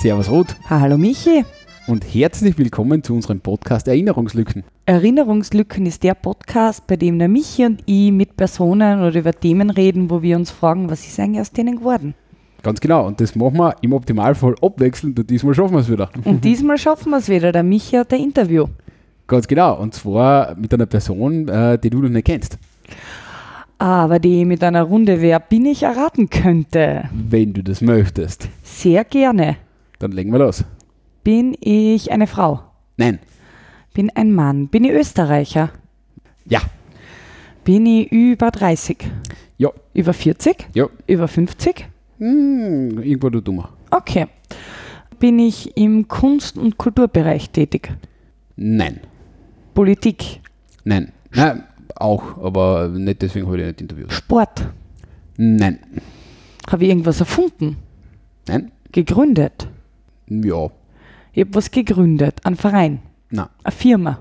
Servus Ruth Hallo Michi. und herzlich willkommen zu unserem Podcast Erinnerungslücken. Erinnerungslücken ist der Podcast, bei dem der Michi und ich mit Personen oder über Themen reden, wo wir uns fragen, was ist eigentlich aus denen geworden. Ganz genau, und das machen wir im Optimalfall abwechselnd und diesmal schaffen wir es wieder. Und diesmal schaffen wir es wieder. Der Michi hat ein Interview. Ganz genau, und zwar mit einer Person, äh, die du noch nicht kennst. Aber die mit einer Runde Wer bin ich erraten könnte. Wenn du das möchtest, Sehr gerne. Dann legen wir los. Bin ich eine Frau? Nein. Bin ein Mann? Bin ich Österreicher? Ja. Bin ich über 30? Ja. Über 40? Ja. Über 50? Hm, irgendwo du dummer. Okay. Bin ich im Kunst- und Kulturbereich tätig? Nein. Politik? Nein. Nein, auch, aber nicht deswegen habe ich nicht interviewt. Sport? Nein. Habe ich irgendwas erfunden? Nein? Gegründet? Ja. Ich habe was gegründet. Ein Verein? Nein. Eine Firma?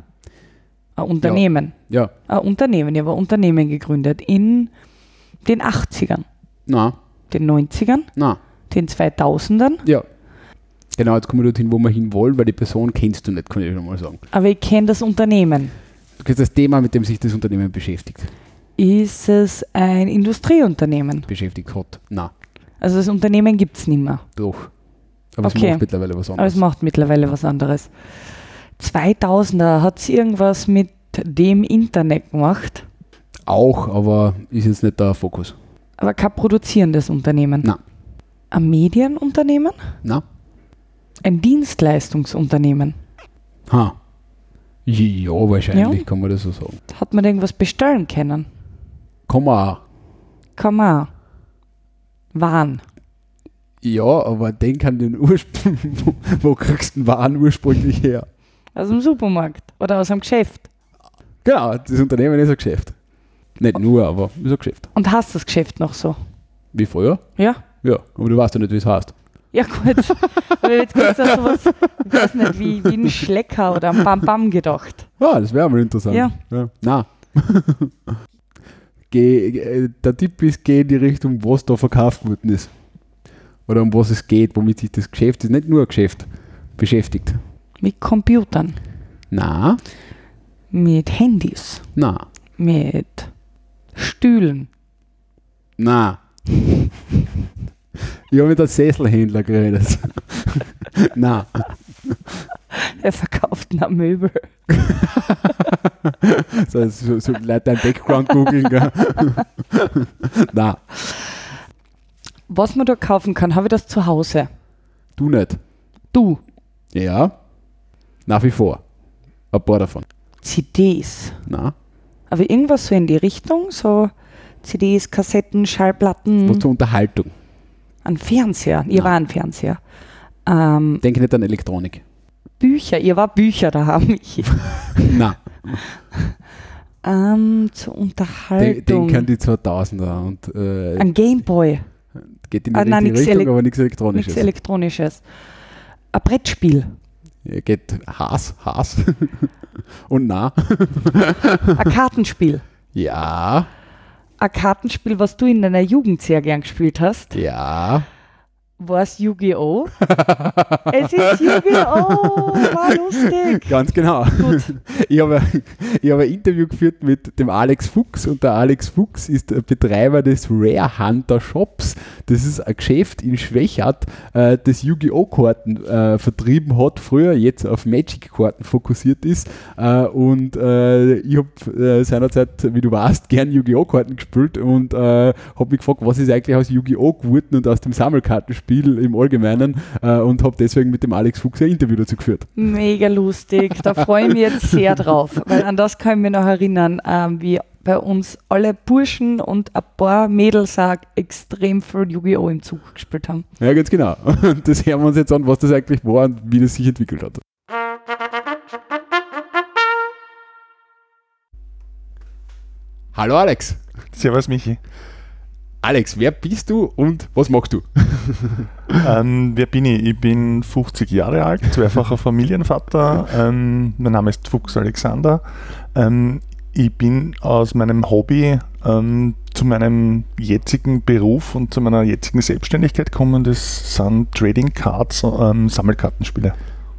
Ein Unternehmen? Ja. Ein Unternehmen. Ich habe ein Unternehmen gegründet in den 80ern, Na. den 90ern, Na. den 2000ern. Ja. Genau, jetzt kommen wir dorthin, wo wir hinwollen, weil die Person kennst du nicht, kann ich schon mal sagen. Aber ich kenne das Unternehmen. Du kennst das Thema, mit dem sich das Unternehmen beschäftigt. Ist es ein Industrieunternehmen? Beschäftigt hat. Na, Also das Unternehmen gibt es nicht mehr. doch. Aber Okay. es macht mittlerweile was Aber es anderes. macht mittlerweile was anderes. 2000er hat es irgendwas mit dem Internet gemacht, Auch, aber ist jetzt nicht der Fokus. aber kein produzierendes Unternehmen. Na. Ein Medienunternehmen? Na? Ein Dienstleistungsunternehmen. Ha. Ja, wahrscheinlich Ja. kann man das so sagen. Hat man irgendwas bestellen können? Man. auch. Waren. Ja, aber denk an den Ursprung. wo, kriegst du den Waren ursprünglich her? Aus dem Supermarkt oder aus einem Geschäft. Genau, das Unternehmen ist ein Geschäft. Nicht nur, aber ist ein Geschäft. Und hast das Geschäft noch so? Wie früher? Ja? Ja, aber du weißt ja nicht, wie es heißt. Ja, gut. Aber jetzt gibt es ja sowas, ich weiß nicht, wie, wie ein Schlecker oder ein Bam Bam gedacht. Ja, das wäre mal interessant. Ja. Na. geh, äh, der Tipp ist, geh in die Richtung, was da verkauft worden ist. Oder um was es geht, womit sich das Geschäft, ist nicht nur ein Geschäft, beschäftigt. Mit Computern, Na, mit Handys, na, mit Stühlen. na. Ich habe mit einem Sesselhändler geredet. na. Er verkauft noch Möbel. So, so, so Leute dein Background googeln. na, Was man da kaufen kann, habe ich das zu Hause. du nicht. Du, Ja, nach wie vor. Ein paar davon. CDs. Na, Aber irgendwas so in die Richtung, so CDs, Kassetten, Schallplatten, was zur Unterhaltung. ein Fernseher. Ihr Ja. war ein Fernseher. Ähm, Denke nicht an Elektronik. Bücher, ihr war Bücher da haben ich. Na, ähm, zur den, Unterhaltung. den kann die 2000er und äh, ein Gameboy, geht in Ah, die nein, richtige Richtung, aber nichts Elektronisches. nichts Elektronisches. Ein Brettspiel, Ja, geht Haas, Haas und na. ein Kartenspiel. Ja, Ein Kartenspiel, was du in deiner Jugend sehr gern gespielt hast. ja. War es Yu-Gi-Oh? es ist Yu-Gi-Oh! War lustig. Ganz genau. Gut. Ich habe, ich habe ein Interview geführt mit dem Alex Fuchs und der Alex Fuchs ist der Betreiber des Rare Hunter Shops. Das ist ein Geschäft in Schwächert, äh, das Yu-Gi-Oh! Karten äh, vertrieben hat, früher jetzt auf Magic-Karten fokussiert ist. Äh, und ich habe seinerzeit, wie du weißt, gern Yu-Gi-Oh! Karten gespielt und habe mich gefragt, was ist eigentlich aus Yu-Gi-Oh! geworden und aus dem Sammelkartenspiel im Allgemeinen äh, und habe deswegen mit dem Alex Fuchs ein Interview dazu geführt. Mega lustig. Da freue ich mich jetzt sehr drauf, weil an das kann ich mich noch erinnern, ähm, wie bei uns alle Burschen und ein paar Mädels auch extrem viel Yu-Gi-Oh! im Zug gespielt haben. Ja, ganz genau. Und das hören wir uns jetzt an, was das eigentlich war und wie das sich entwickelt hat. Hallo Alex. Servus Michi. Alex, wer bist du und was machst du? Ähm, wer bin ich? Ich bin 50 Jahre alt, zweifacher Familienvater. Ähm, mein Name ist Fuchs Alexander. Ähm, ich bin aus meinem Hobby ähm, zu meinem jetzigen Beruf und zu meiner jetzigen Selbstständigkeit kommen, das sind Trading Cards, ähm, Sammelkartenspiele.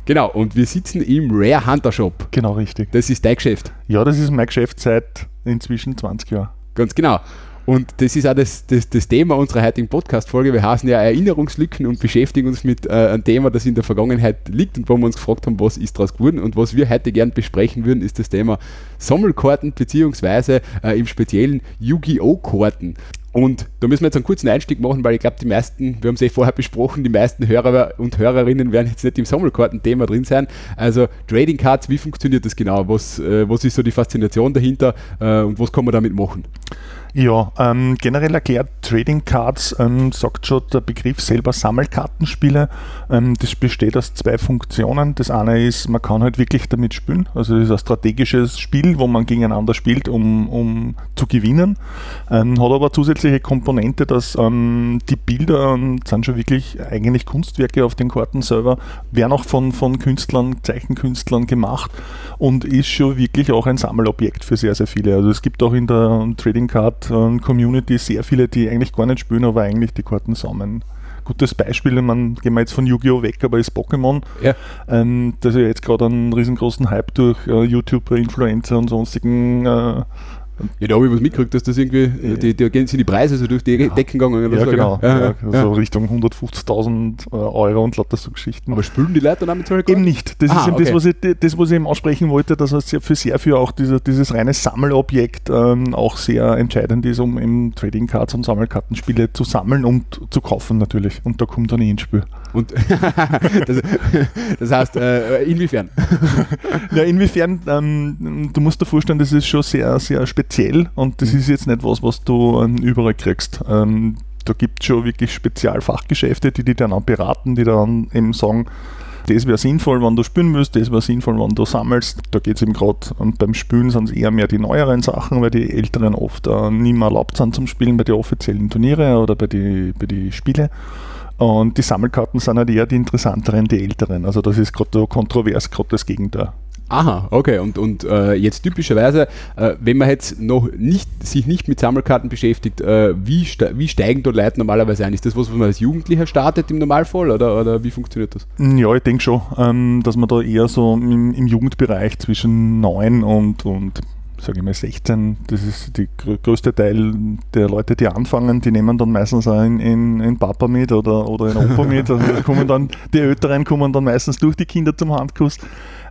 Genau, und wir sitzen im Rare Hunter Shop. Genau richtig. Das ist dein Geschäft. Ja, das ist mein Geschäft seit inzwischen 20 Jahren. Ganz genau. Und das ist auch das, das, das Thema unserer heutigen Podcast-Folge. Wir heißen ja Erinnerungslücken und beschäftigen uns mit äh, einem Thema, das in der Vergangenheit liegt und wo wir uns gefragt haben, was ist daraus geworden. Und was wir heute gern besprechen würden, ist das Thema Sammelkarten beziehungsweise äh, im speziellen Yu-Gi-Oh! Karten. Und da müssen wir jetzt einen kurzen Einstieg machen, weil ich glaube, die meisten, wir haben es eh vorher besprochen, die meisten Hörer und Hörerinnen werden jetzt nicht im Sammelkarten-Thema drin sein. Also Trading Cards, wie funktioniert das genau? Was, äh, was ist so die Faszination dahinter äh, und was kann man damit machen? Ja, ähm, generell erklärt Trading Cards, ähm, sagt schon der Begriff selber Sammelkartenspiele. Ähm, das besteht aus zwei Funktionen. Das eine ist, man kann halt wirklich damit spielen. Also das ist ein strategisches Spiel, wo man gegeneinander spielt, um, um zu gewinnen. Ähm, hat aber zusätzliche Komponente, dass ähm, die Bilder ähm, sind schon wirklich eigentlich Kunstwerke auf den Karten selber, werden auch von, von Künstlern, Zeichenkünstlern gemacht und ist schon wirklich auch ein Sammelobjekt für sehr, sehr viele. Also es gibt auch in der Trading Card Community sehr viele, die eigentlich gar nicht spielen, aber eigentlich die Karten sammeln. Gutes Beispiel, man gehen wir jetzt von Yu-Gi-Oh! weg, aber ist Pokémon. Ja. Ähm, das ja jetzt gerade einen riesengroßen Hype durch äh, YouTuber, Influencer und sonstigen äh, ja, da habe ich was mitgekriegt, dass das irgendwie, die, die, die sind die Preise so durch die Ja. Decken gegangen. oder ja, so, genau, ja, Ja, so ja. Richtung 150.000 Euro und lauter so Geschichten. Aber spülen die Leute dann auch mit solchen Eben nicht. Das Ah, ist eben okay. das, was ich, das, was ich eben ansprechen wollte, dass es für sehr viel auch dieser, dieses reine Sammelobjekt ähm, auch sehr entscheidend ist, um eben Trading Cards und Sammelkartenspiele zu sammeln und zu kaufen natürlich. Und da kommt dann eh ins Spiel. Und das, das heißt, äh, inwiefern? Ja, inwiefern, ähm, du musst dir vorstellen, das ist schon sehr, sehr speziell und das ist jetzt nicht was, was du ähm, überall kriegst. Ähm, da gibt es schon wirklich Spezialfachgeschäfte, die dich dann auch beraten, die dann eben sagen, das wäre sinnvoll, wenn du spielen willst, das wäre sinnvoll, wenn du sammelst. Da geht es eben gerade, und beim Spielen sind es eher mehr die neueren Sachen, weil die älteren oft äh, nicht mehr erlaubt sind zum Spielen bei den offiziellen Turniere oder bei den bei die Spiele. Und die Sammelkarten sind halt eher die interessanteren, die älteren. Also das ist gerade so kontrovers, gerade das Gegenteil. Aha, okay. Und, und äh, jetzt typischerweise, äh, wenn man jetzt noch nicht, sich nicht mit Sammelkarten beschäftigt, äh, wie, ste wie steigen da Leute normalerweise ein? Ist das was, was man als Jugendlicher startet im Normalfall oder, oder wie funktioniert das? Ja, ich denke schon, ähm, dass man da eher so im, im Jugendbereich zwischen 9 und, und sage ich mal 16, das ist der größte Teil der Leute, die anfangen, die nehmen dann meistens auch in, in, Papa mit oder, oder in Opa mit. Also kommen dann, die Älteren kommen dann meistens durch die Kinder zum Handkuss.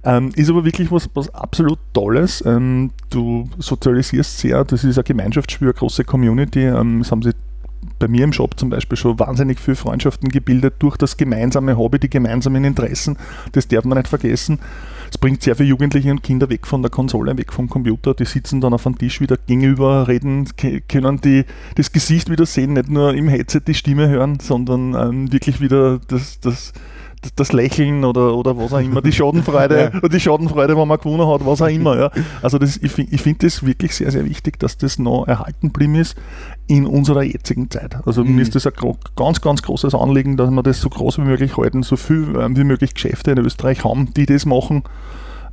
Ähm, ist aber wirklich was, was absolut Tolles. Ähm, du sozialisierst sehr, das ist ein Gemeinschaftsspiel, eine große Community. Ähm, es haben sich bei mir im Shop zum Beispiel schon wahnsinnig viele Freundschaften gebildet durch das gemeinsame Hobby, die gemeinsamen Interessen. Das darf man nicht vergessen. Es bringt sehr viele Jugendliche und Kinder weg von der Konsole, weg vom Computer. Die sitzen dann auf einem Tisch wieder gegenüber, reden, können die, das Gesicht wieder sehen, nicht nur im Headset die Stimme hören, sondern ähm, wirklich wieder das, das, das, Lächeln oder, oder was auch immer, die Schadenfreude oder die Schadenfreude, wenn man gewonnen hat, was auch immer. Ja. Also das, ich, ich finde das wirklich sehr, sehr wichtig, dass das noch erhalten geblieben ist in unserer jetzigen Zeit. Also Mhm. mir ist das ein ganz, ganz großes Anliegen, dass wir das so groß wie möglich halten, so viel ähm, wie möglich Geschäfte in Österreich haben, die das machen,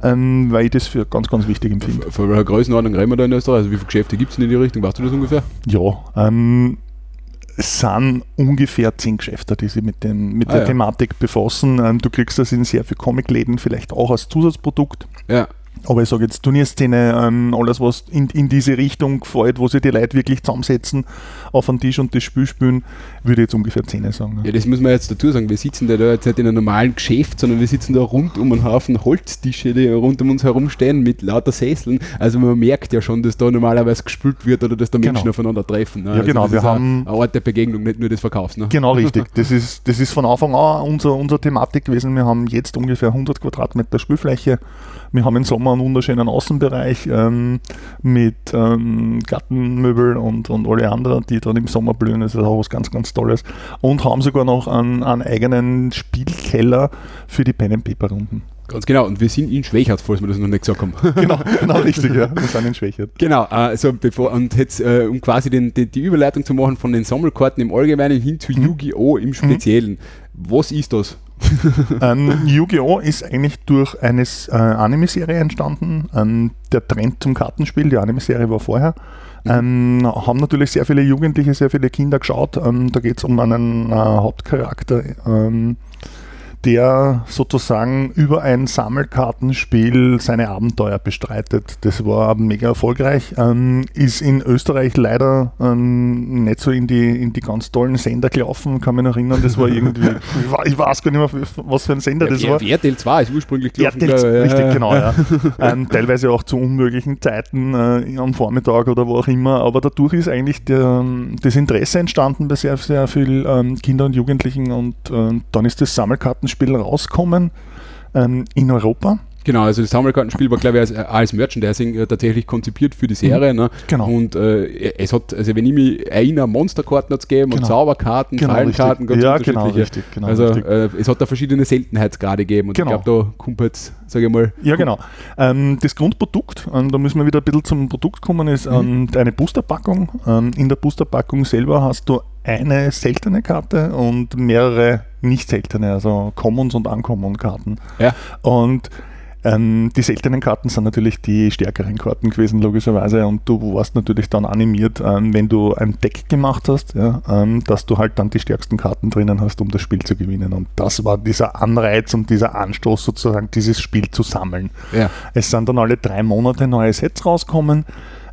ähm, weil ich das für ganz, ganz wichtig empfinde. Von welcher Größenordnung reden wir da in Österreich? Also wie viele Geschäfte gibt es in die Richtung? Weißt du das ungefähr? Ja, ähm, es sind ungefähr zehn Geschäfte, die sich mit, dem, mit Ah, der ja. Thematik befassen. Ähm, du kriegst das in sehr vielen Comicläden vielleicht auch als Zusatzprodukt. Ja. Aber ich sage jetzt Turnierszene, ähm, alles was in, in diese Richtung gefällt, wo sich die Leute wirklich zusammensetzen, auf einen Tisch und das Spiel spielen, würde ich jetzt ungefähr 10 sagen. Ja, das muss man jetzt dazu sagen. Wir sitzen da jetzt nicht in einem normalen Geschäft, sondern wir sitzen da rund um einen Haufen Holztische, die rund um uns herum stehen mit lauter Sesseln. Also man merkt ja schon, dass da normalerweise gespielt wird oder dass da Menschen Genau. aufeinander treffen. Ne? Ja, also genau, Das wir ist haben- eine Art der Begegnung, nicht nur des Verkaufs. Ne? Genau richtig. Das ist, das ist von Anfang an unser, unsere Thematik gewesen. Wir haben jetzt ungefähr 100 Quadratmeter Spielfläche. Wir haben im Sommer einen wunderschönen Außenbereich ähm, mit ähm, Gartenmöbel und, und alle anderen, die dann im Sommer blühen. Das ist auch was ganz, ganz Tolles. Und haben sogar noch einen, einen eigenen Spielkeller für die Pen Paper Runden. Ganz genau. Und wir sind in Schwächert, falls wir das noch nicht gesagt haben. Genau, genau richtig, ja. Wir sind in Schwächert. Genau, äh, also bevor, und jetzt, äh, um quasi den, die, die Überleitung zu machen von den Sammelkarten im Allgemeinen hin Mhm. zu Yu-Gi-Oh! im Speziellen. Was ist das? ähm, Yu-Gi-Oh! ist eigentlich durch eine äh, Anime-Serie entstanden. Ähm, der Trend zum Kartenspiel, die Anime-Serie war vorher. Ähm, haben natürlich sehr viele Jugendliche, sehr viele Kinder geschaut. Ähm, da geht es um einen äh, Hauptcharakter, ähm, der sozusagen über ein Sammelkartenspiel seine Abenteuer bestreitet. Das war mega erfolgreich. Ähm, ist in Österreich leider ähm, nicht so in die, in die ganz tollen Sender gelaufen. Kann mich noch erinnern, das war irgendwie, ich, wa- ich weiß gar nicht mehr, was für ein Sender das war. RTL 2 ist ursprünglich gelaufen, RTL, ich. richtig, Ja. genau, ja. ähm, teilweise auch zu unmöglichen Zeiten äh, am Vormittag oder wo auch immer, aber dadurch ist eigentlich der, das Interesse entstanden bei sehr, sehr vielen ähm, Kindern und Jugendlichen und ähm, dann ist das Sammelkartenspiel rausgekommen ähm, in Europa. Genau, also das Sammelkartenspiel war, glaube ich, als, als Merchandising äh, tatsächlich konzipiert für die Serie. Ne? Genau. Und äh, es hat, also wenn ich mich erinnere, Monsterkarten hat es gegeben und Genau. Zauberkarten, Genau, Fallenkarten, ganz Ja, genau, richtig, genau, also. Äh, es hat da verschiedene Seltenheitsgrade gegeben und Genau. ich glaube, da kommt jetzt, sage ich mal, Ja, genau. Ähm, das Grundprodukt, ähm, da müssen wir wieder ein bisschen zum Produkt kommen, ist ähm, eine Boosterpackung. Ähm, in der Boosterpackung selber hast du eine seltene Karte und mehrere nicht seltene, also Commons und Uncommon-Karten. ja, Und ähm, die seltenen Karten sind natürlich die stärkeren Karten gewesen, logischerweise. Und du warst natürlich dann animiert, ähm, wenn du ein Deck gemacht hast, ja, ähm, dass du halt dann die stärksten Karten drinnen hast, um das Spiel zu gewinnen. Und das war dieser Anreiz und dieser Anstoß sozusagen, dieses Spiel zu sammeln. ja. Es sind dann alle drei Monate neue Sets rauskommen,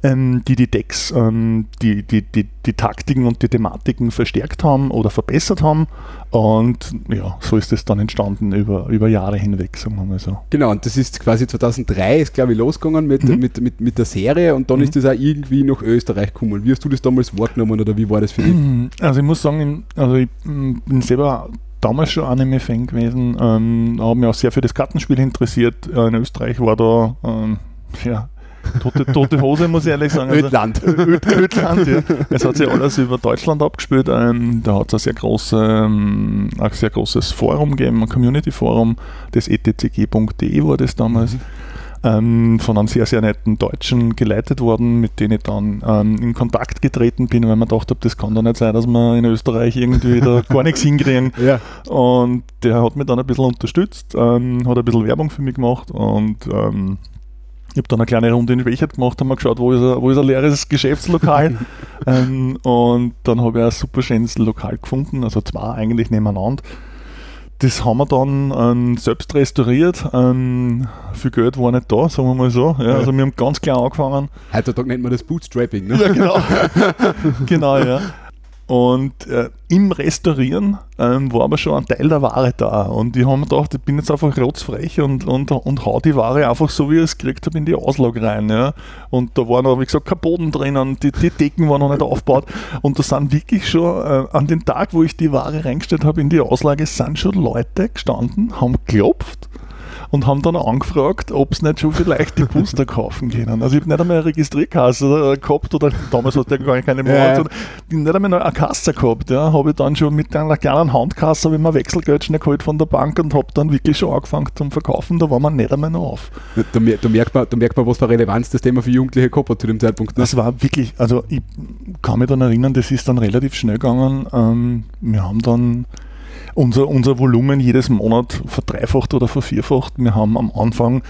ähm, die die Decks, ähm, die, die, die, die Taktiken und die Thematiken verstärkt haben oder verbessert haben. Und ja, so ist es dann entstanden über, über Jahre hinweg, sagen wir mal so. Genau, und das ist quasi 2003 ist, glaube ich, losgegangen mit, Mhm. mit, mit, mit der Serie und dann ist das auch irgendwie nach Österreich gekommen. Wie hast du das damals wahrgenommen oder wie war das für dich? Also ich muss sagen, also ich bin selber damals schon Anime-Fan gewesen, ähm, habe mich auch sehr für das Kartenspiel interessiert. Äh, In Österreich war da ähm, ja, tote, tote Hose, muss ich ehrlich sagen. Also- Ödland. Ö- Ödland, ja. Es hat sich alles über Deutschland abgespielt. Ähm, da hat es ein sehr, große, ähm, ein sehr großes Forum gegeben, ein Community-Forum, das E etcg.de war das damals. Ähm, von einem sehr, sehr netten Deutschen geleitet worden, mit denen ich dann ähm, in Kontakt getreten bin, weil man gedacht habe, das kann doch nicht sein, dass wir in Österreich irgendwie da gar nichts hinkriegen. Ja. Und der hat mich dann ein bisschen unterstützt, ähm, hat ein bisschen Werbung für mich gemacht und ähm, ich habe dann eine kleine Runde in Schwächert gemacht, haben wir geschaut, wo ist ein, wo ist ein leeres Geschäftslokal. ähm, und dann habe ich ein super schönes Lokal gefunden, also zwei eigentlich nebeneinander. Das haben wir dann ähm, selbst restauriert. Ähm, viel Geld war nicht da, sagen wir mal so. Ja, also wir haben ganz klein angefangen. Heutzutage nennt man das Bootstrapping. Ne? Ja, genau. genau, ja. Und äh, im Restaurieren ähm, war aber schon ein Teil der Ware da. Und ich habe mir gedacht, ich bin jetzt einfach rotzfrech und, und, und hau die Ware einfach so, wie ich es gekriegt habe, in die Auslage rein. Ja. Und da war noch, wie gesagt, kein Boden drinnen, die, die Decken waren noch nicht aufgebaut. Und da sind wirklich schon äh, an den Tag, wo ich die Ware reingestellt habe in die Auslage, sind schon Leute gestanden, haben geklopft und haben dann angefragt, ob es nicht schon vielleicht die Booster kaufen können. Also ich habe nicht einmal eine Registrierkasse gehabt oder damals hat der gar keine Monat, ja. ich nicht einmal eine Kasse gehabt. Ja. Habe ich dann schon mit einer kleinen Handkasse ich mir Wechselgeld schnell geholt von der Bank und habe dann wirklich schon angefangen zum Verkaufen. Da war man nicht einmal noch auf. Da, mer- da, merkt man, da merkt man, was für Relevanz das Thema für Jugendliche gehabt hat zu dem Zeitpunkt. Ne? Das war wirklich, also ich kann mich dann erinnern, das ist dann relativ schnell gegangen. Ähm, wir haben dann unser, unser Volumen jedes Monat verdreifacht oder vervierfacht. Wir haben am Anfang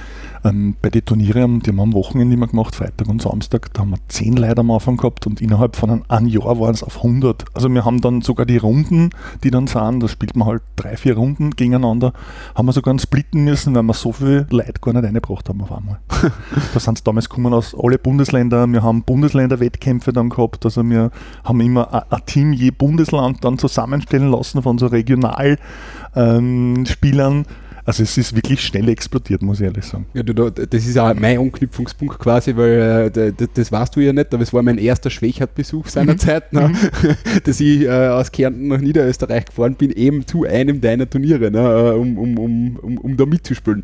ähm, bei den Turnieren, die haben wir am Wochenende immer gemacht, Freitag und Samstag, da haben wir zehn Leute am Anfang gehabt und innerhalb von einem, Jahr waren es auf 100. Also wir haben dann sogar die Runden, die dann sind, da spielt man halt drei, vier Runden gegeneinander, haben wir sogar splitten müssen, weil wir so viele Leute gar nicht reingebracht haben auf einmal. da sind sie damals gekommen aus alle Bundesländer. Wir haben Bundesländerwettkämpfe dann gehabt. Also wir haben immer ein- Team je Bundesland dann zusammenstellen lassen von so Regionalspielern. Also es ist wirklich schnell explodiert, muss ich ehrlich sagen. Ja, du, da, das ist auch mein Anknüpfungspunkt quasi, weil äh, d- d- das weißt du ja nicht, aber es war mein erster Schwächert-Besuch seinerzeit, ne? dass ich äh, aus Kärnten nach Niederösterreich gefahren bin, eben zu einem deiner Turniere, ne? äh, um, um, um, um, um da mitzuspielen.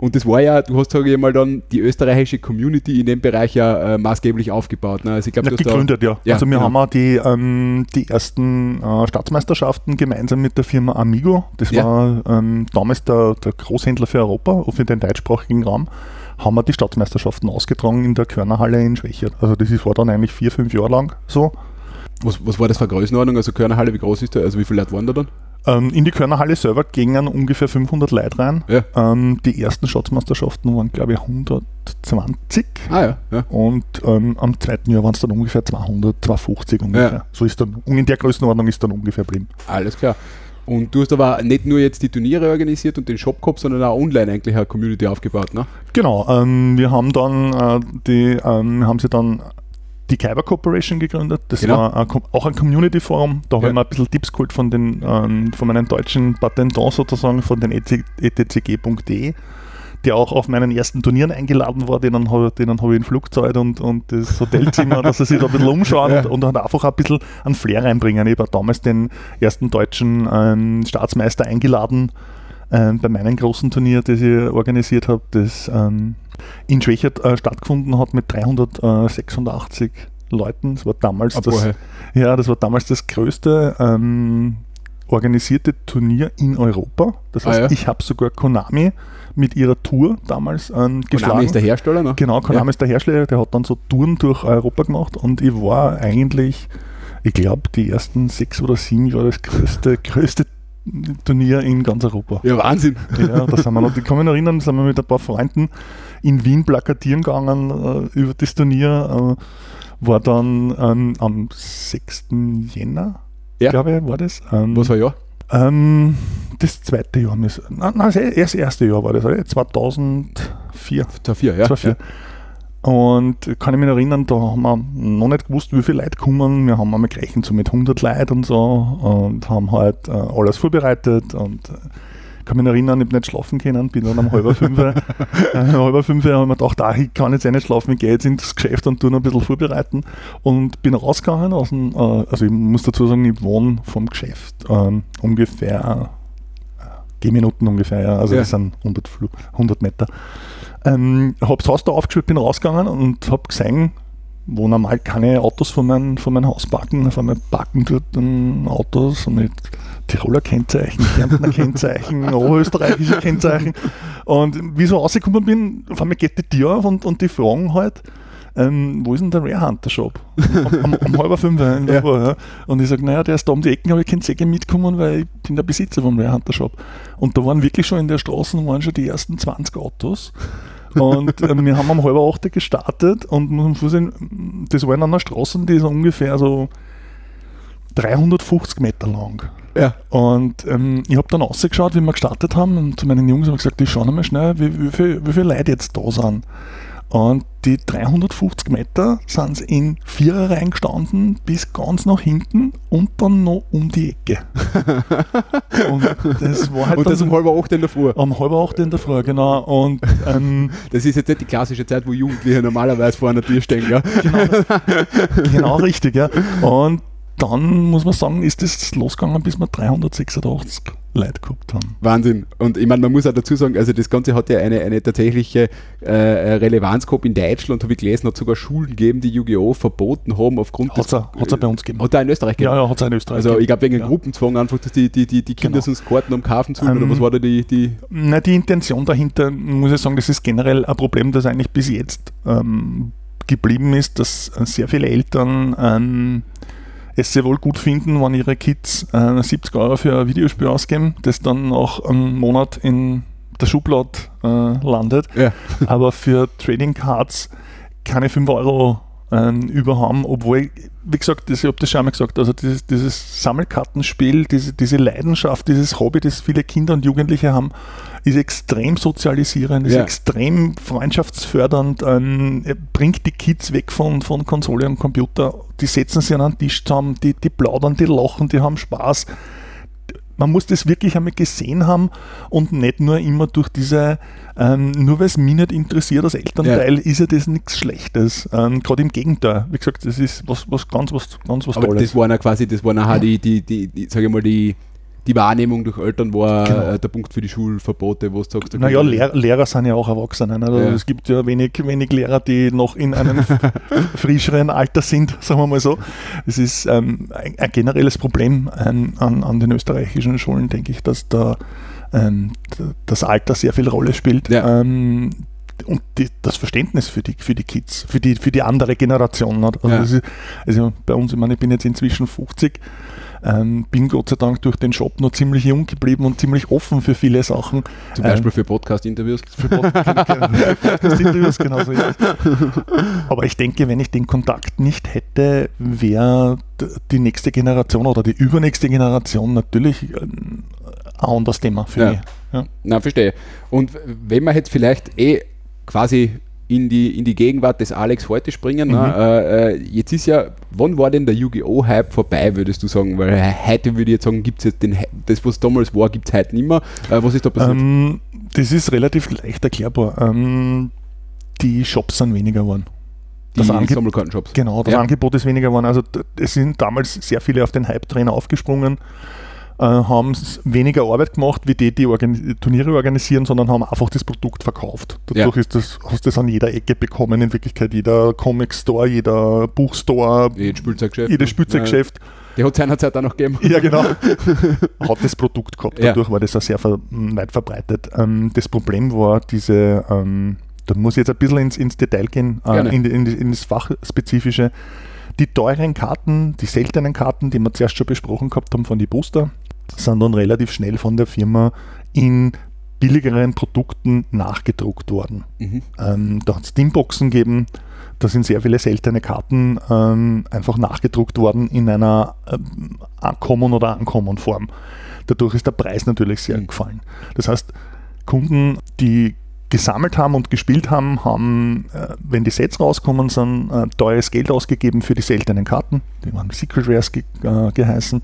Und das war ja, du hast, sage ich mal, dann die österreichische Community in dem Bereich ja äh, maßgeblich aufgebaut. Ne? Also ich Ja, du hast da- gegründet, ja. Ja, Also wir genau. haben auch die, ähm, die ersten äh, Staatsmeisterschaften gemeinsam mit der Firma Amigo. Das Ja. war ähm, damals der, der Großhändler für Europa, auch für den deutschsprachigen Raum, haben wir die Staatsmeisterschaften ausgetragen in der Körnerhalle in Schwächert. Also das ist, war dann eigentlich vier, fünf Jahre lang so. was, was war das für eine Größenordnung? Also Körnerhalle, wie groß ist der? Also wie viele Leute waren da dann? Ähm, in die Körnerhalle selber gingen ungefähr 500 Leute rein. Ja. Ähm, die ersten Schatzmeisterschaften waren, glaube ich, 120. Ah ja, ja. Und ähm, am zweiten Jahr waren es dann ungefähr 200, 250 ungefähr. Ja. So ist dann, in der Größenordnung ist dann ungefähr geblieben. Alles klar. Und du hast aber nicht nur jetzt die Turniere organisiert und den Shop gehabt, sondern auch online eigentlich eine Community aufgebaut, ne? Genau, ähm, wir haben dann äh, die, ähm, haben sie dann die Kyber Corporation gegründet. Das Genau. war ein, auch ein Community-Forum. Da habe Ja. ich mir ein bisschen Tipps geholt von, den, ähm, von meinen deutschen Patentants sozusagen, von den E etcg.de, der auch auf meinen ersten Turnieren eingeladen war. Denen habe denen hab ich ein Flugzeug und, und das Hotelzimmer, dass sie sich da ein bisschen umschauen Ja. und, und einfach ein bisschen einen Flair reinbringen. Ich habe damals den ersten deutschen ähm, Staatsmeister eingeladen ähm, bei meinem großen Turnier, das ich organisiert habe, das ähm, in Schwächert äh, stattgefunden hat mit 386 Leuten. Das war damals Ah, das, ja, das war damals das größte ähm, organisierte Turnier in Europa. Das Ah, heißt, ja. ich habe sogar Konami mit ihrer Tour damals ähm, geschlagen. Konami ist der Hersteller, ne? Genau, Konami ist der Hersteller, der hat dann so Touren durch Europa gemacht und ich war eigentlich, ich glaube, die ersten sechs oder sieben Jahre das größte, größte Turnier in ganz Europa. Ja, Wahnsinn. Ja, da sind wir noch, ich kann mich noch erinnern, sind wir mit ein paar Freunden in Wien plakatieren gegangen äh, über das Turnier. Äh, war dann ähm, am 6. Jänner, Ja. glaube ich, war das. Ähm, Was war ja? ähm, das zweite Jahr, nein, nein, das erst erste Jahr war das, oder? 2004. Tor 4, ja. 2004. Und kann ich mich erinnern, da haben wir noch nicht gewusst, wie viele Leute kommen. Wir haben einmal gerechnet so mit 100 Leuten und so und haben halt äh, alles vorbereitet und äh, kann mich erinnern, ich habe nicht schlafen können, bin dann um halb fünf, äh, halb fünf habe ich mir gedacht, ah, ich kann jetzt eh nicht schlafen, ich gehe jetzt ins Geschäft und tue noch ein bisschen vorbereiten und bin rausgegangen aus dem, äh, also ich muss dazu sagen, ich wohne vom Geschäft ähm, ungefähr äh, Gehminuten ungefähr, ja. also Ja. das sind 100, Flu 100 Meter. Ähm, habe das Haus da aufgestellt, bin rausgegangen und habe gesehen, wo normal keine Autos vor mein, vor mein Haus parken. Auf einmal parken dort Autos mit Tiroler Kennzeichen, Kärntner Kennzeichen, oberösterreichische Kennzeichen. Und wie ich so rausgekommen bin, auf einmal geht die Tür auf und, und die fragen halt, ähm, wo ist denn der Rare Hunter Shop? Um, um, um halb fünf in der Ja. Früh, ja. Und ich sage, naja, der ist da um die Ecken, aber ich kann sehr mitkommen, weil ich bin der Besitzer vom Rare Hunter Shop. Und da waren wirklich schon in der Straße waren schon die ersten 20 Autos. Und ähm, wir haben um halb acht gestartet und muss vorstellen, das war in einer Straße, die ist ungefähr so 350 Meter lang. Ja. Und ähm, ich habe dann rausgeschaut, wie wir gestartet haben und zu meinen Jungs habe ich gesagt, ich schau noch mal schnell, wie, wie, viel, wie viele Leute jetzt da sind. Und die 350 Meter sind sie in Vierer reingestanden, bis ganz nach hinten und dann noch um die Ecke. und das war halt Und das um halb acht in der Früh. um halb acht in der Früh, genau. Und ähm, Das ist jetzt nicht die klassische Zeit, wo Jugendliche normalerweise vor einer Tür stehen, ja? genau richtig, ja. Und dann muss man sagen, ist das losgegangen, bis wir 386 Leute gehabt haben. Wahnsinn. Und ich meine, man muss auch dazu sagen, also das Ganze hat ja eine, eine tatsächliche äh, Relevanz gehabt. In Deutschland habe ich gelesen, hat sogar Schulen gegeben, die Yu-Gi-Oh! verboten haben aufgrund Hat es bei uns gegeben. Hat er in Österreich gegeben? Ja, ja, hat es in Österreich Also ich glaube wegen ja. Gruppenzwang einfach, dass die, die, die, die Kinder Genau. sonst Karten am Kaufen sollen, Ähm, oder was war da die, die Na, die Intention dahinter, muss ich sagen, das ist generell ein Problem, das eigentlich bis jetzt ähm, geblieben ist, dass äh, sehr viele Eltern ähm, es sehr wohl gut finden, wenn ihre Kids äh, 70 Euro für ein Videospiel ausgeben, das dann nach einem Monat in der Schublade äh, landet, Ja. aber für Trading Cards keine 5 Euro ähm, über haben, obwohl, wie gesagt, das, ich habe das schon einmal gesagt, also dieses, dieses Sammelkartenspiel, diese, diese Leidenschaft, dieses Hobby, das viele Kinder und Jugendliche haben, ist extrem sozialisierend, ist Ja. extrem freundschaftsfördernd, ähm, bringt die Kids weg von, von Konsole und Computer, die setzen sich an einen Tisch zusammen, die, die plaudern, die lachen, die haben Spaß. Man muss das wirklich einmal gesehen haben und nicht nur immer durch diese, ähm, nur weil es mich nicht interessiert als Elternteil, ist ja das nichts Schlechtes. Ähm, Gerade im Gegenteil. Wie gesagt, das ist was, was ganz was ganz was aber Tolles. das waren ja quasi, das war nachher die, die, die, die sage ich mal, die, die Wahrnehmung durch Eltern war Genau. äh, der Punkt für die Schulverbote, wo du sagst, okay, Naja, Lehr Lehrer sind ja auch Erwachsene. Ne? Also Ja. Es gibt ja wenig, wenig Lehrer, die noch in einem frischeren Alter sind, sagen wir mal so. Es ist ähm, ein, ein generelles Problem ähm, an, an den österreichischen Schulen, denke ich, dass da ähm, das Alter sehr viel Rolle spielt. Ja. Ähm, und die, das Verständnis für die, für die Kids, für die, für die andere Generation. Also, Ja. ist, also bei uns, ich meine, ich bin jetzt inzwischen 50, ähm, bin Gott sei Dank durch den Job noch ziemlich jung geblieben und ziemlich offen für viele Sachen. Zum Ähm, Beispiel für Podcast-Interviews. für Pod- für Podcast-Interviews, genau so ist. Aber ich denke, wenn ich den Kontakt nicht hätte, wäre die nächste Generation oder die übernächste Generation natürlich ähm, ein anderes Thema für Ja. mich. Ja. Na, verstehe. Und wenn wir jetzt vielleicht eh quasi in die, in die Gegenwart des Alex heute springen, Mhm. ne, äh, jetzt ist ja, wann war denn der Yu-Gi-Oh! Hype vorbei, würdest du sagen? Weil he- heute würde ich jetzt sagen, gibt es jetzt den, das, was damals war, gibt es heute nicht mehr. Äh, was ist da passiert? Ähm, das ist relativ leicht erklärbar. Ähm, die Shops sind weniger geworden. die das Ange- Sammelkartenshops. Genau, das Ja. Angebot ist weniger geworden. Also es sind damals sehr viele auf den Hype-Trainer aufgesprungen, äh, haben weniger Arbeit gemacht, wie die, die organi Turniere organisieren, sondern haben einfach das Produkt verkauft. Dadurch ist das, hast du das an jeder Ecke bekommen, in Wirklichkeit jeder Comic-Store, jeder Buchstore, Jedes Spielzeuggeschäft. jedes ne? Spielzeuggeschäft. Ja, die hat seinerzeit auch noch gegeben. Ja, genau. Hat das Produkt gehabt. Ja. Dadurch war das auch sehr ver weit verbreitet. Ähm, das Problem war diese, ähm, da muss ich jetzt ein bisschen ins, ins Detail gehen, äh, in, in, in das Fachspezifische. Die teuren Karten, die seltenen Karten, die wir zuerst schon besprochen gehabt haben von die Booster, sind dann relativ schnell von der Firma in billigeren Produkten nachgedruckt worden. Mhm. Ähm, da hat es Steamboxen gegeben, da sind sehr viele seltene Karten ähm, einfach nachgedruckt worden in einer ähm, Uncommon oder Uncommon-Form. Dadurch ist der Preis natürlich sehr Mhm. gefallen. Das heißt, Kunden, die gesammelt haben und gespielt haben, haben, äh, wenn die Sets rauskommen sind, äh, teures Geld ausgegeben für die seltenen Karten. Die waren Secret Rares ge äh, geheißen.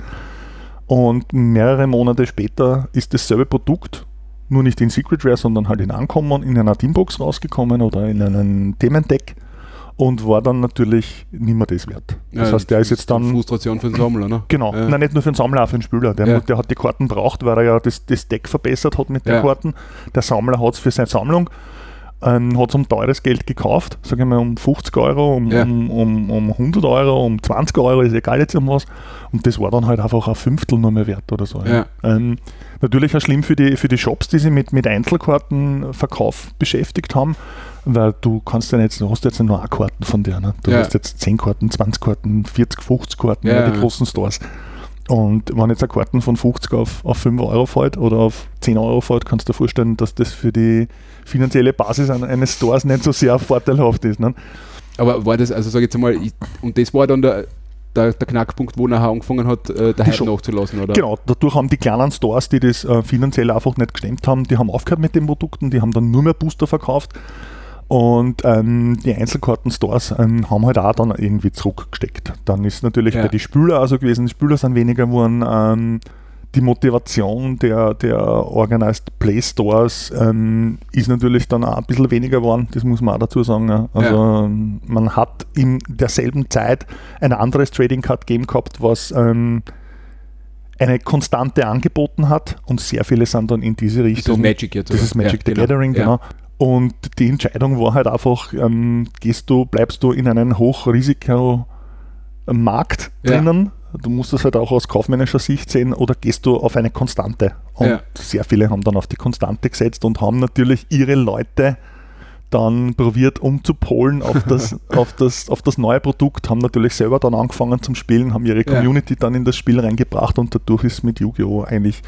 Und mehrere Monate später ist dasselbe Produkt, nur nicht in Secret Rare, sondern halt in Uncommon, in einer Teambox rausgekommen oder in einem Themendeck und war dann natürlich nicht mehr das wert. Das Ja, heißt, der ist jetzt dann Frustration für den Sammler, ne? Genau, Ja. Nein, nicht nur für den Sammler, auch für den Spieler. Der, Ja. der hat die Karten braucht, weil er ja das, das Deck verbessert hat mit den. Karten. Der Sammler hat es für seine Sammlung, ähm, hat es um teures Geld gekauft, sage ich mal um 50 Euro, um, Ja. um, um, um 100 Euro, um 20 Euro, ist egal jetzt um was. Und das war dann halt einfach ein Fünftel nur mehr wert oder so. Ja. Ähm, natürlich auch schlimm für die, für die Shops, die sich mit, mit Einzelkartenverkauf beschäftigt haben, weil du kannst ja nicht, du hast jetzt nur eine Karten von der. Ne? Du Ja. hast jetzt 10 Karten, 20 Karten, 40, 50 Karten, Ja, ja, die großen Stores. Und wenn jetzt eine Karten von 50 auf, auf 5 Euro fällt oder auf 10 Euro fällt, kannst du dir vorstellen, dass das für die finanzielle Basis ein- eines Stores nicht so sehr vorteilhaft ist. Ne? Aber war das, also sag ich jetzt einmal, ich, und das war dann der, der, der Knackpunkt, wo nachher angefangen hat, äh, der Hype nachzulassen, oder? Genau, dadurch haben die kleinen Stores, die das äh, finanziell einfach nicht gestemmt haben, die haben aufgehört mit den Produkten, die haben dann nur mehr Booster verkauft. Und ähm, die Einzelkarten-Stores ähm, haben halt auch dann irgendwie zurückgesteckt. Dann ist natürlich Ja. bei den Spüler also gewesen, die Spüler sind weniger geworden. Ähm, die Motivation der, der Organized Play Stores ähm, ist natürlich dann auch ein bisschen weniger geworden, das muss man auch dazu sagen. ja. Also ähm, man hat in derselben Zeit ein anderes Trading Card Game gehabt, was ähm, eine Konstante angeboten hat und sehr viele sind dann in diese Das ist Richtung. Magic jetzt. Das ist Magic Ja, the Gathering, Ja. genau. Und die Entscheidung war halt einfach, ähm, gehst du, bleibst du in einem Hochrisikomarkt Ja. drinnen, du musst das halt auch aus kaufmännischer Sicht sehen, oder gehst du auf eine Konstante? Und Ja. sehr viele haben dann auf die Konstante gesetzt und haben natürlich ihre Leute dann probiert umzupolen auf das, auf, das, auf das neue Produkt, haben natürlich selber dann angefangen zum Spielen, haben ihre Ja. Community dann in das Spiel reingebracht und dadurch ist mit Yu-Gi-Oh! eigentlich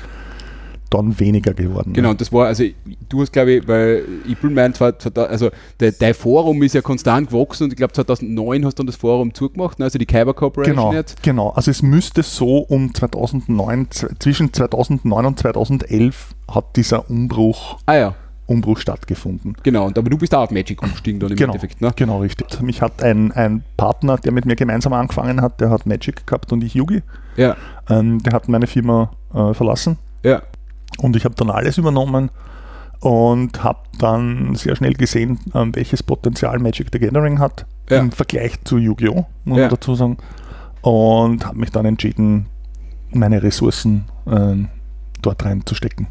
dann weniger geworden. Genau, und das war, also du hast glaube ich, weil ich bin mein, zwar, also de, dein Forum ist ja konstant gewachsen und ich glaube 2009 hast du dann das Forum zugemacht, ne, also die Kyber Corporation Genau, jetzt. genau. Also es müsste so um 2009, z- zwischen 2009 und 2011 hat dieser Umbruch, Ah ja, Umbruch stattgefunden. genau, und, aber du bist auch auf Magic umgestiegen dann im Genau, Endeffekt, ne? genau richtig. Mich hat ein, ein Partner, der mit mir gemeinsam angefangen hat, der hat Magic gehabt und ich Yugi. Ja, Ähm, der hat meine Firma äh, verlassen ja, und ich habe dann alles übernommen und habe dann sehr schnell gesehen, ähm, welches Potenzial Magic the Gathering hat Ja. im Vergleich zu Yu-Gi-Oh! muss Ja. man dazu sagen. Und habe mich dann entschieden, meine Ressourcen ähm, dort reinzustecken.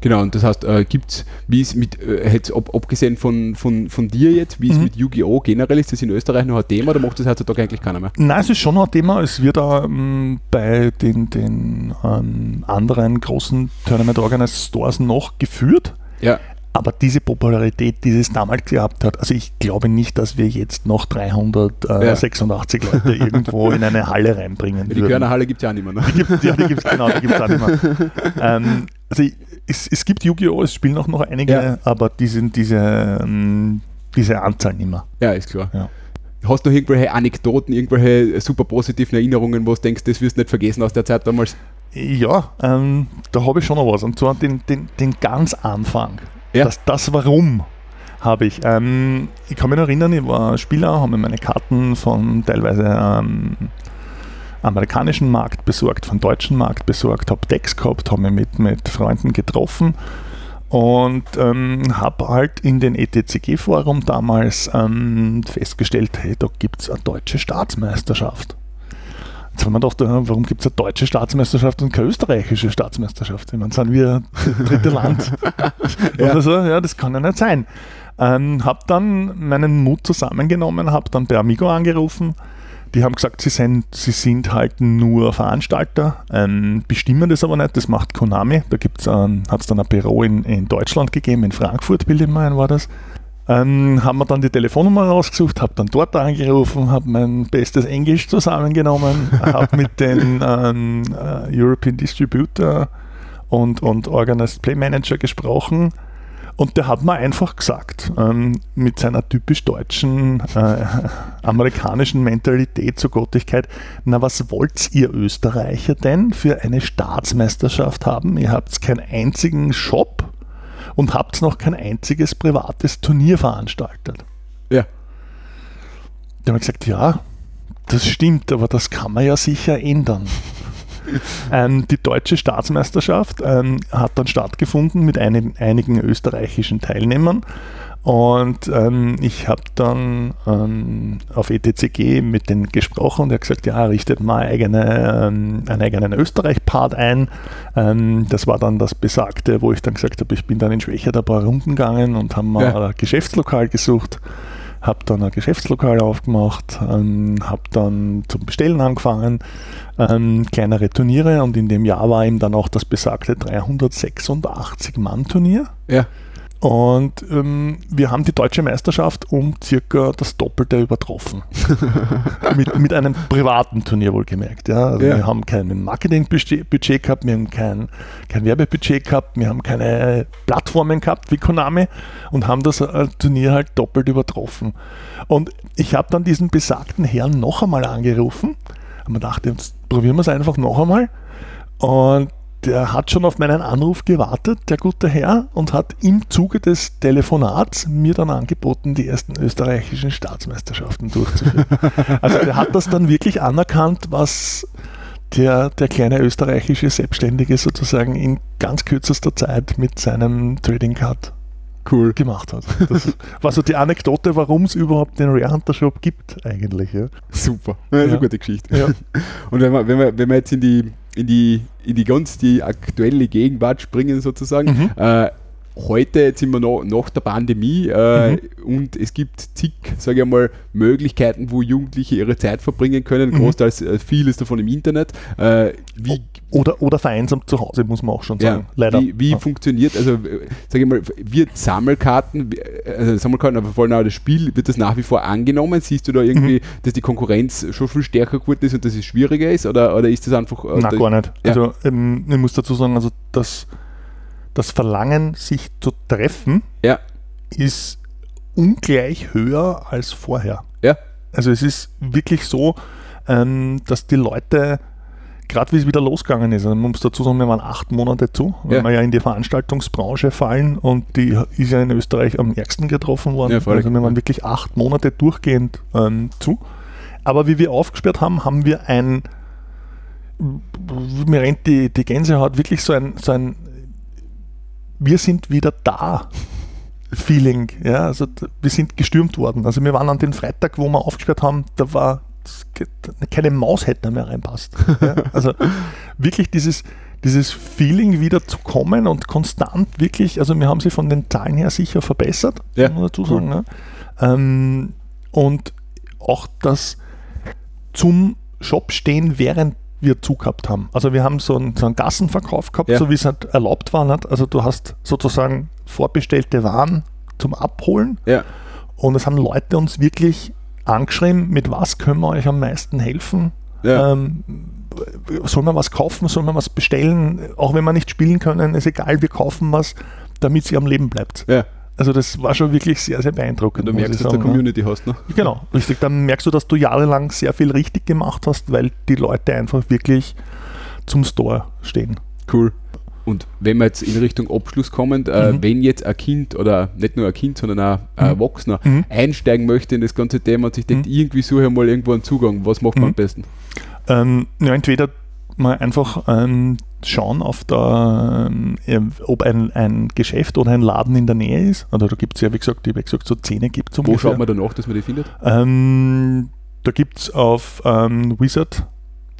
Genau, und das heißt, äh, gibt's, wie ist mit, äh, jetzt ab, abgesehen von, von, von dir jetzt, wie ist Mhm. mit Yu-Gi-Oh! generell, ist das in Österreich noch ein Thema oder macht das heutzutage eigentlich keiner mehr? Nein, es ist schon noch ein Thema. Es wird ähm, bei den, den ähm, anderen großen Tournament Organized Stores noch geführt. Ja, Aber diese Popularität, die es damals gehabt hat, also ich glaube nicht, dass wir jetzt noch 386 ja. Leute irgendwo in eine Halle reinbringen. Die Körner Halle gibt es ja auch nicht mehr. Ne? Die gibt, ja, die gibt es genau, die gibt's auch nicht mehr. ähm, also es, es gibt Yu-Gi-Oh!, es spielen auch noch einige, ja. aber die sind diese, ähm, diese Anzahl nicht mehr. Ja, ist klar. Ja. Hast du noch irgendwelche Anekdoten, irgendwelche super positiven Erinnerungen, wo du denkst, das wirst du nicht vergessen aus der Zeit damals? Ja, ähm, da habe ich schon noch was. Und zwar den, den, den ganz Anfang. Ja. Das, das Warum habe ich. Ähm, ich kann mich noch erinnern, ich war Spieler, habe mir meine Karten von teilweise ähm, amerikanischen Markt besorgt, von deutschen Markt besorgt, habe Decks gehabt, habe mich mit, mit Freunden getroffen und ähm, habe halt in den ETCG-Forum damals ähm, festgestellt, hey, da gibt es eine deutsche Staatsmeisterschaft. Jetzt haben wir gedacht, warum gibt es eine deutsche Staatsmeisterschaft und keine österreichische Staatsmeisterschaft? Ich meine, sind wir das dritte Land? ja. Oder so? Ja, das kann ja nicht sein. Ähm, habe dann meinen Mut zusammengenommen, habe dann bei Amigo angerufen, die haben gesagt, sie sind, sie sind halt nur Veranstalter, ähm, bestimmen das aber nicht, das macht Konami. Da ähm, hat es dann ein Büro in, in Deutschland gegeben, in Frankfurt, bilde ich mal war das. Ähm, haben wir dann die Telefonnummer rausgesucht, habe dann dort angerufen, habe mein bestes Englisch zusammengenommen, habe mit den ähm, äh, European Distributor und, und Organized Play Manager gesprochen und der hat mir einfach gesagt, ähm, mit seiner typisch deutschen, äh, amerikanischen Mentalität zur Gottigkeit, na was wollt ihr Österreicher denn für eine Staatsmeisterschaft haben? Ihr habt keinen einzigen Shop und habt noch kein einziges privates Turnier veranstaltet. Ja. Der hat gesagt, ja, das stimmt, aber das kann man ja sicher ändern. Ähm, die deutsche Staatsmeisterschaft ähm, hat dann stattgefunden mit ein, einigen österreichischen Teilnehmern. Und ähm, ich habe dann ähm, auf ETCG mit denen gesprochen und er hat gesagt, ja, richtet mal eigene, ähm, einen eigenen Österreich-Part ein. Ähm, das war dann das Besagte, wo ich dann gesagt habe, ich bin dann in Schwächert ein paar Runden gegangen und haben mal ja. ein Geschäftslokal gesucht habe dann ein Geschäftslokal aufgemacht, ähm, habe dann zum Bestellen angefangen, ähm, kleinere Turniere und in dem Jahr war eben dann auch das besagte 386-Mann-Turnier. Ja. Und ähm, wir haben die deutsche Meisterschaft um circa das Doppelte übertroffen. mit, mit einem privaten Turnier wohlgemerkt. Ja. Also ja. Wir haben kein Marketingbudget gehabt, wir haben kein, kein Werbebudget gehabt, wir haben keine Plattformen gehabt wie Konami und haben das äh, Turnier halt doppelt übertroffen. Und ich habe dann diesen besagten Herrn noch einmal angerufen und man dachte, jetzt probieren wir es einfach noch einmal. Und der hat schon auf meinen Anruf gewartet, der gute Herr, und hat im Zuge des Telefonats mir dann angeboten, die ersten österreichischen Staatsmeisterschaften durchzuführen. also der hat das dann wirklich anerkannt, was der, der kleine österreichische Selbstständige sozusagen in ganz kürzester Zeit mit seinem Trading Card cool. gemacht hat. Das war so die Anekdote, warum es überhaupt den Rare Hunter Shop gibt eigentlich. Ja. Super, ist ja. eine gute Geschichte. Ja. Und wenn wir, wenn, wir, wenn wir jetzt in die in die, in die ganz die aktuelle Gegenwart springen sozusagen. Mhm. Äh, heute, jetzt sind wir noch nach der Pandemie äh, mhm. und es gibt zig, sage ich mal, Möglichkeiten, wo Jugendliche ihre Zeit verbringen können. Mhm. Großteils äh, vieles davon im Internet. Äh, wie, oder, oder vereinsamt zu Hause, muss man auch schon sagen. Ja, Leider. Wie, wie ja. funktioniert, also sage ich mal, wird Sammelkarten, also Sammelkarten, aber vor allem auch das Spiel, wird das nach wie vor angenommen? Siehst du da irgendwie, mhm. dass die Konkurrenz schon viel stärker geworden ist und dass es schwieriger ist? Oder, oder ist das einfach. Äh, Nein, gar nicht. Ja. Also ähm, ich muss dazu sagen, also das das Verlangen, sich zu treffen, ja. ist ungleich höher als vorher. Ja. Also es ist wirklich so, ähm, dass die Leute, gerade wie es wieder losgegangen ist, also man muss dazu sagen, wir waren acht Monate zu, weil ja. wir ja in die Veranstaltungsbranche fallen und die ist ja in Österreich am ärgsten getroffen worden. Ja, also wir waren wirklich acht Monate durchgehend ähm, zu. Aber wie wir aufgesperrt haben, haben wir ein, mir rennt die, die Gänsehaut wirklich so ein, so ein wir sind wieder da. Feeling. Ja, also wir sind gestürmt worden. Also wir waren an den Freitag, wo wir aufgesperrt haben, da war keine Maus hätte mehr reinpasst. Ja, also wirklich dieses, dieses Feeling wieder zu kommen und konstant wirklich, also wir haben sie von den Zahlen her sicher verbessert, ja, muss man dazu sagen. Ne? Ähm, und auch das zum Shop stehen während wir zugehabt haben. Also wir haben so einen, so einen Gassenverkauf gehabt, Ja. so wie es halt erlaubt war. Nicht? Also du hast sozusagen vorbestellte Waren zum Abholen Ja. und es haben Leute uns wirklich angeschrieben, mit was können wir euch am meisten helfen. Ja. Ähm, soll man was kaufen, soll man was bestellen, auch wenn wir nicht spielen können, ist egal, wir kaufen was, damit sie am Leben bleibt. ja. Also das war schon wirklich sehr, sehr beeindruckend. Du muss merkst, dass du ne? Community hast, ne? Genau, richtig. Dann merkst du, dass du jahrelang sehr viel richtig gemacht hast, weil die Leute einfach wirklich zum Store stehen. Cool. Und wenn wir jetzt in Richtung Abschluss kommen, äh, Mhm. wenn jetzt ein Kind oder nicht nur ein Kind, sondern auch ein Mhm. Erwachsener Mhm. einsteigen möchte in das ganze Thema und sich denkt, Mhm. irgendwie suche ich mal irgendwo einen Zugang, was macht man Mhm. am besten? Ähm, ja, entweder mal einfach ähm, schauen, auf der, ähm, ob ein, ein Geschäft oder ein Laden in der Nähe ist. Also da gibt es ja, wie gesagt, wie gesagt, so Zähne gibt es Wo schaut man danach, dass man die findet? Ähm, da gibt es auf ähm, Wizard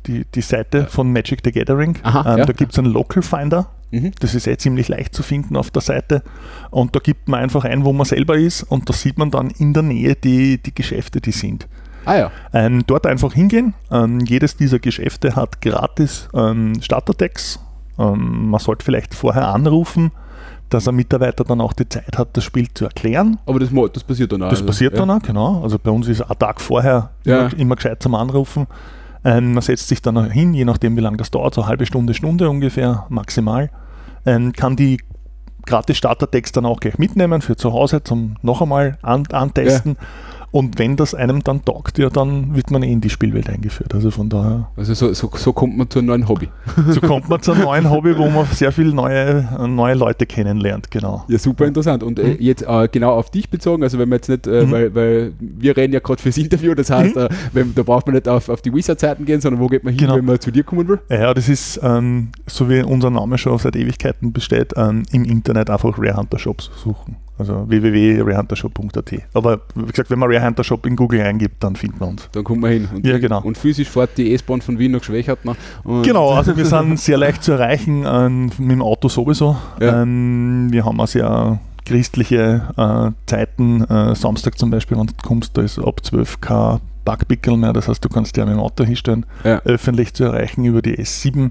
die, die Seite von Magic the Gathering. Aha, ähm, ja. Da gibt es einen Local Finder. Mhm. Das ist eh ziemlich leicht zu finden auf der Seite. Und da gibt man einfach ein, wo man selber ist und da sieht man dann in der Nähe die, die Geschäfte, die sind. Ah ja, Ähm, dort einfach hingehen. Ähm, jedes dieser Geschäfte hat gratis ähm, Starterdecks. Ähm, man sollte vielleicht vorher anrufen, dass ein Mitarbeiter dann auch die Zeit hat, das Spiel zu erklären. aber das, das passiert dann auch. Das also, passiert ja. dann auch, genau. Also bei uns ist ein Tag vorher Ja. immer, immer gescheit zum Anrufen. Ähm, man setzt sich dann hin, je nachdem wie lange das dauert, so eine halbe Stunde, Stunde ungefähr, maximal. Ähm, kann die gratis Startertext dann auch gleich mitnehmen für zu Hause zum noch einmal an, antesten. Und wenn das einem dann taugt, ja, dann wird man eh in die Spielwelt eingeführt. Also von daher, Also so, so, so kommt man zu einem neuen Hobby. so kommt man zu einem neuen Hobby, wo man sehr viele neue, neue Leute kennenlernt, genau. Ja, super interessant. Und äh, Mhm. jetzt äh, genau auf dich bezogen, also wenn man jetzt nicht, äh, Mhm. weil, weil wir reden ja gerade fürs Interview, das heißt, Mhm. äh, wenn, da braucht man nicht auf, auf die Wizard-Seiten gehen, sondern wo geht man hin, Genau. wenn man zu dir kommen will? Ja, das ist, ähm, so wie unser Name schon seit Ewigkeiten besteht, ähm, im Internet einfach Rare Hunter Shops suchen. Also www.rarehuntershop.at. Aber wie gesagt, wenn man Rare Shop in Google eingibt, dann findet man uns. Dann kommt man hin. Und, Ja, genau. Und physisch fährt die S-Bahn von Wien nach Schwächert. Und Genau, also wir sind sehr leicht zu erreichen, ähm, mit dem Auto sowieso. Ja. Ähm, wir haben auch sehr christliche äh, Zeiten. Äh, Samstag zum Beispiel, wenn du kommst, da ist ab 12 kein Backpickel mehr. Das heißt, du kannst dir mit dem Auto hinstellen. Ja. öffentlich zu erreichen über die S7.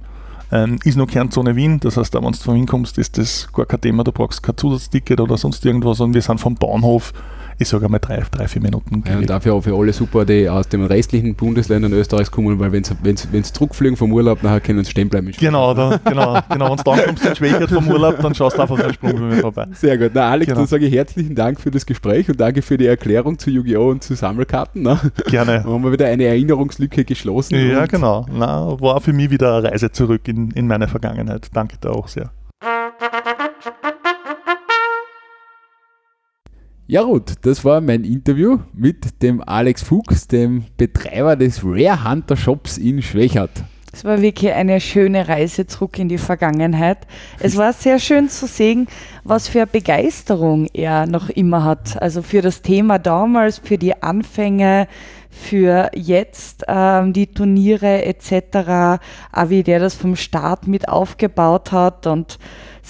Ähm, ist noch Kernzone Wien, das heißt, auch wenn du von Wien kommst, ist das gar kein Thema, du brauchst kein Zusatzticket oder sonst irgendwas. Und wir sind vom Bahnhof, ich sage einmal drei, drei, vier Minuten. Ja, und dafür auch für alle super, die aus den restlichen Bundesländern Österreichs kommen, weil wenn sie zurückfliegen vom Urlaub, nachher können sie stehen bleiben. Genau, da, genau, genau. Wenn du dann kommst in Schwächert vom Urlaub, dann schaust du einfach einen Sprung bei mir vorbei. Sehr gut. Na, Alex, Genau. dann sage ich herzlichen Dank für das Gespräch und danke für die Erklärung zu Yu-Gi-Oh! und zu Sammelkarten. Ne? Gerne. Da haben wir wieder eine Erinnerungslücke geschlossen. Ja, und genau. Na, war für mich wieder eine Reise zurück in, in meine Vergangenheit. Danke dir auch sehr. Ja gut, das war mein Interview mit dem Alex Fuchs, dem Betreiber des Rare Hunter Shops in Schwächert. Es war wirklich eine schöne Reise zurück in die Vergangenheit. Es war sehr schön zu sehen, was für Begeisterung er noch immer hat. Also für das Thema damals, für die Anfänge, für jetzt ähm, die Turniere etc. Auch wie der das vom Start mit aufgebaut hat und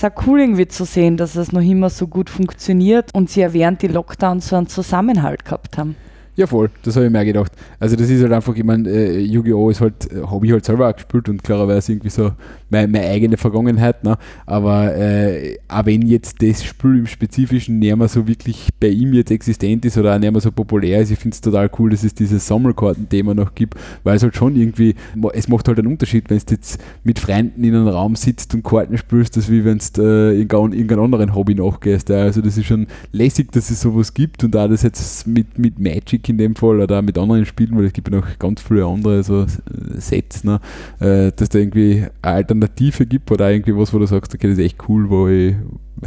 auch cool irgendwie zu sehen, dass es noch immer so gut funktioniert und sie ja während die Lockdowns so einen Zusammenhalt gehabt haben. Ja, voll, das habe ich mir gedacht. Also, das ist halt einfach, ich meine, äh, Yu-Gi-Oh! ist halt, äh, habe ich halt selber auch gespielt und klarerweise irgendwie so meine, meine eigene Vergangenheit. Ne? Aber äh, auch wenn jetzt das Spiel im Spezifischen nicht mehr so wirklich bei ihm jetzt existent ist oder auch nicht mehr so populär ist, ich finde es total cool, dass es dieses Sammelkarten-Thema noch gibt, weil es halt schon irgendwie, es macht halt einen Unterschied, wenn du jetzt mit Freunden in einem Raum sitzt und Karten spielst, das wie wenn du äh, irgendein, irgendein anderen Hobby nachgehst. Ja. Also, das ist schon lässig, dass es sowas gibt und auch das jetzt mit, mit Magic in dem Fall oder auch mit anderen Spielen, weil es gibt ja noch ganz viele andere so Sets, ne, äh, dass da irgendwie eine Alternative gibt oder irgendwie was, wo du sagst, okay, das ist echt cool, wo ich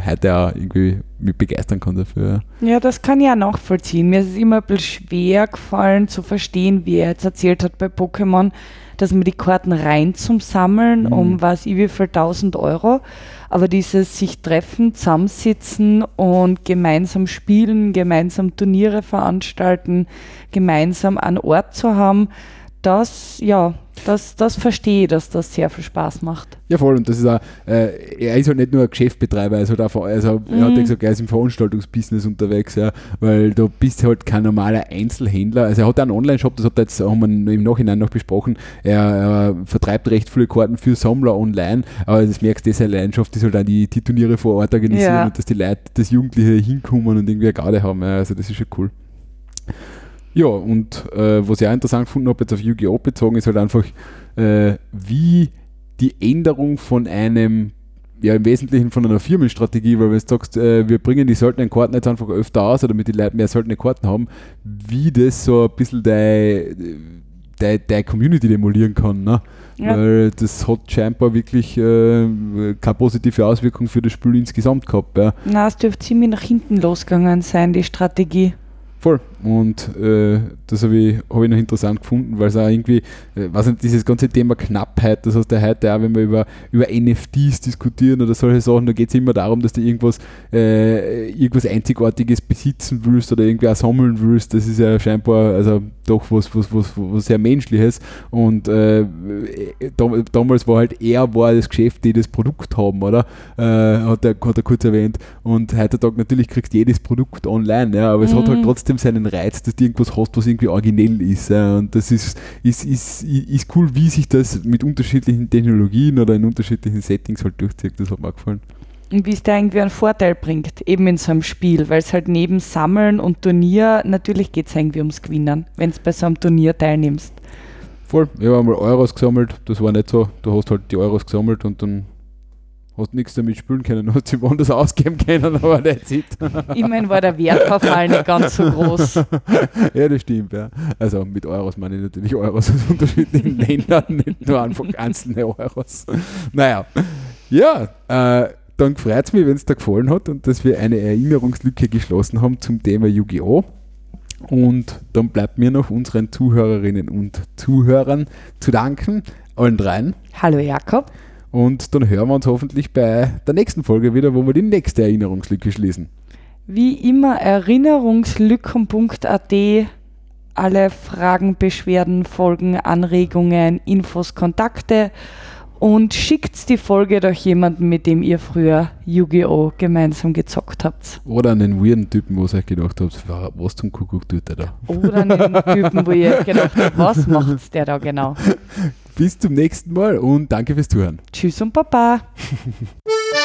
heute auch irgendwie mich begeistern kann dafür. Ja, das kann ich auch nachvollziehen. Mir ist es immer ein bisschen schwer gefallen zu verstehen, wie er jetzt erzählt hat bei Pokémon, dass man die Karten rein zum Sammeln Mhm. um weiß ich wie viel tausend Euro. Aber dieses sich treffen, zusammensitzen und gemeinsam spielen, gemeinsam Turniere veranstalten, gemeinsam einen Ort zu haben, das, ja, Das, das verstehe ich, dass das sehr viel Spaß macht. Ja, voll. Und das ist auch, äh, er ist halt nicht nur ein Geschäftsbetreiber, er, ist halt auch, also er hat ja gesagt, er ist im Veranstaltungsbusiness unterwegs, ja, weil du bist halt kein normaler Einzelhändler. Also er hat einen Online-Shop, das hat er jetzt, haben wir im Nachhinein noch besprochen. Er, er vertreibt recht viele Karten für Sammler online, aber das merkst du, seine Leidenschaft ist halt auch die, die Turniere vor Ort organisieren Ja. und dass die Leute, dass Jugendliche hinkommen und irgendwie eine Garde haben. Ja, also das ist schon cool. Ja, und äh, was ich auch interessant gefunden habe, jetzt auf Yu-Gi-Oh! bezogen, ist halt einfach, äh, wie die Änderung von einem, ja im Wesentlichen von einer Firmenstrategie, weil wenn du sagst, äh, wir bringen die seltenen Karten jetzt einfach öfter aus, damit die Leute mehr seltene Karten haben, wie das so ein bisschen deine deine, deine Community demolieren kann. Ne? Ja. Weil das hat scheinbar wirklich äh, keine positive Auswirkung für das Spiel insgesamt gehabt. Ja. Na, es dürfte ziemlich nach hinten losgegangen sein, die Strategie. Voll. Und äh, das habe ich, hab ich noch interessant gefunden, weil es auch irgendwie, äh, nicht, dieses ganze Thema Knappheit, das heißt ja heute auch, wenn wir über, über NFTs diskutieren oder solche Sachen, da geht es immer darum, dass du irgendwas, äh, irgendwas Einzigartiges besitzen willst oder irgendwie auch sammeln willst. Das ist ja scheinbar also doch was, was, was, was sehr Menschliches. Und äh, dam- damals war halt er war das Geschäft, die das Produkt haben, oder? Äh, hat, er, hat er kurz erwähnt. Und heutzutage natürlich kriegst du jedes Produkt online, ja, aber es hat halt Mhm. Trotzdem seinen Reiz, dass du irgendwas hast, was irgendwie originell ist. Und das ist, ist, ist, ist cool, wie sich das mit unterschiedlichen Technologien oder in unterschiedlichen Settings halt durchzieht. Das hat mir auch gefallen. Und wie es da irgendwie einen Vorteil bringt, eben in so einem Spiel, weil es halt neben Sammeln und Turnier, natürlich geht es irgendwie ums Gewinnen, wenn du bei so einem Turnier teilnimmst. Voll. Ich habe einmal Euros gesammelt, das war nicht so. Du hast halt die Euros gesammelt und dann hast nichts damit spielen können, hast sie woanders ausgeben können, aber that's it. Immerhin war der Wertverfall nicht ganz so groß. ja, das stimmt, ja. Also mit Euros meine ich natürlich Euros aus unterschiedlichen Ländern, nicht nur einfach einzelne Euros. Naja, ja, äh, dann freut es mich, wenn es dir gefallen hat und dass wir eine Erinnerungslücke geschlossen haben zum Thema Yu-Gi-Oh! Und dann bleibt mir noch unseren Zuhörerinnen und Zuhörern zu danken, allen dreien. Hallo Jakob. Und dann hören wir uns hoffentlich bei der nächsten Folge wieder, wo wir die nächste Erinnerungslücke schließen. Wie immer erinnerungslücken.at alle Fragen, Beschwerden, Folgen, Anregungen, Infos, Kontakte und schickt die Folge doch jemanden, mit dem ihr früher Yu-Gi-Oh! gemeinsam gezockt habt. Oder einen weirden Typen, wo ihr euch gedacht habt, wa- was zum Kuckuck tut der da. Oder einen Typen, wo ihr gedacht habt, was macht der da genau? Bis zum nächsten Mal und danke fürs Zuhören. Tschüss und Baba.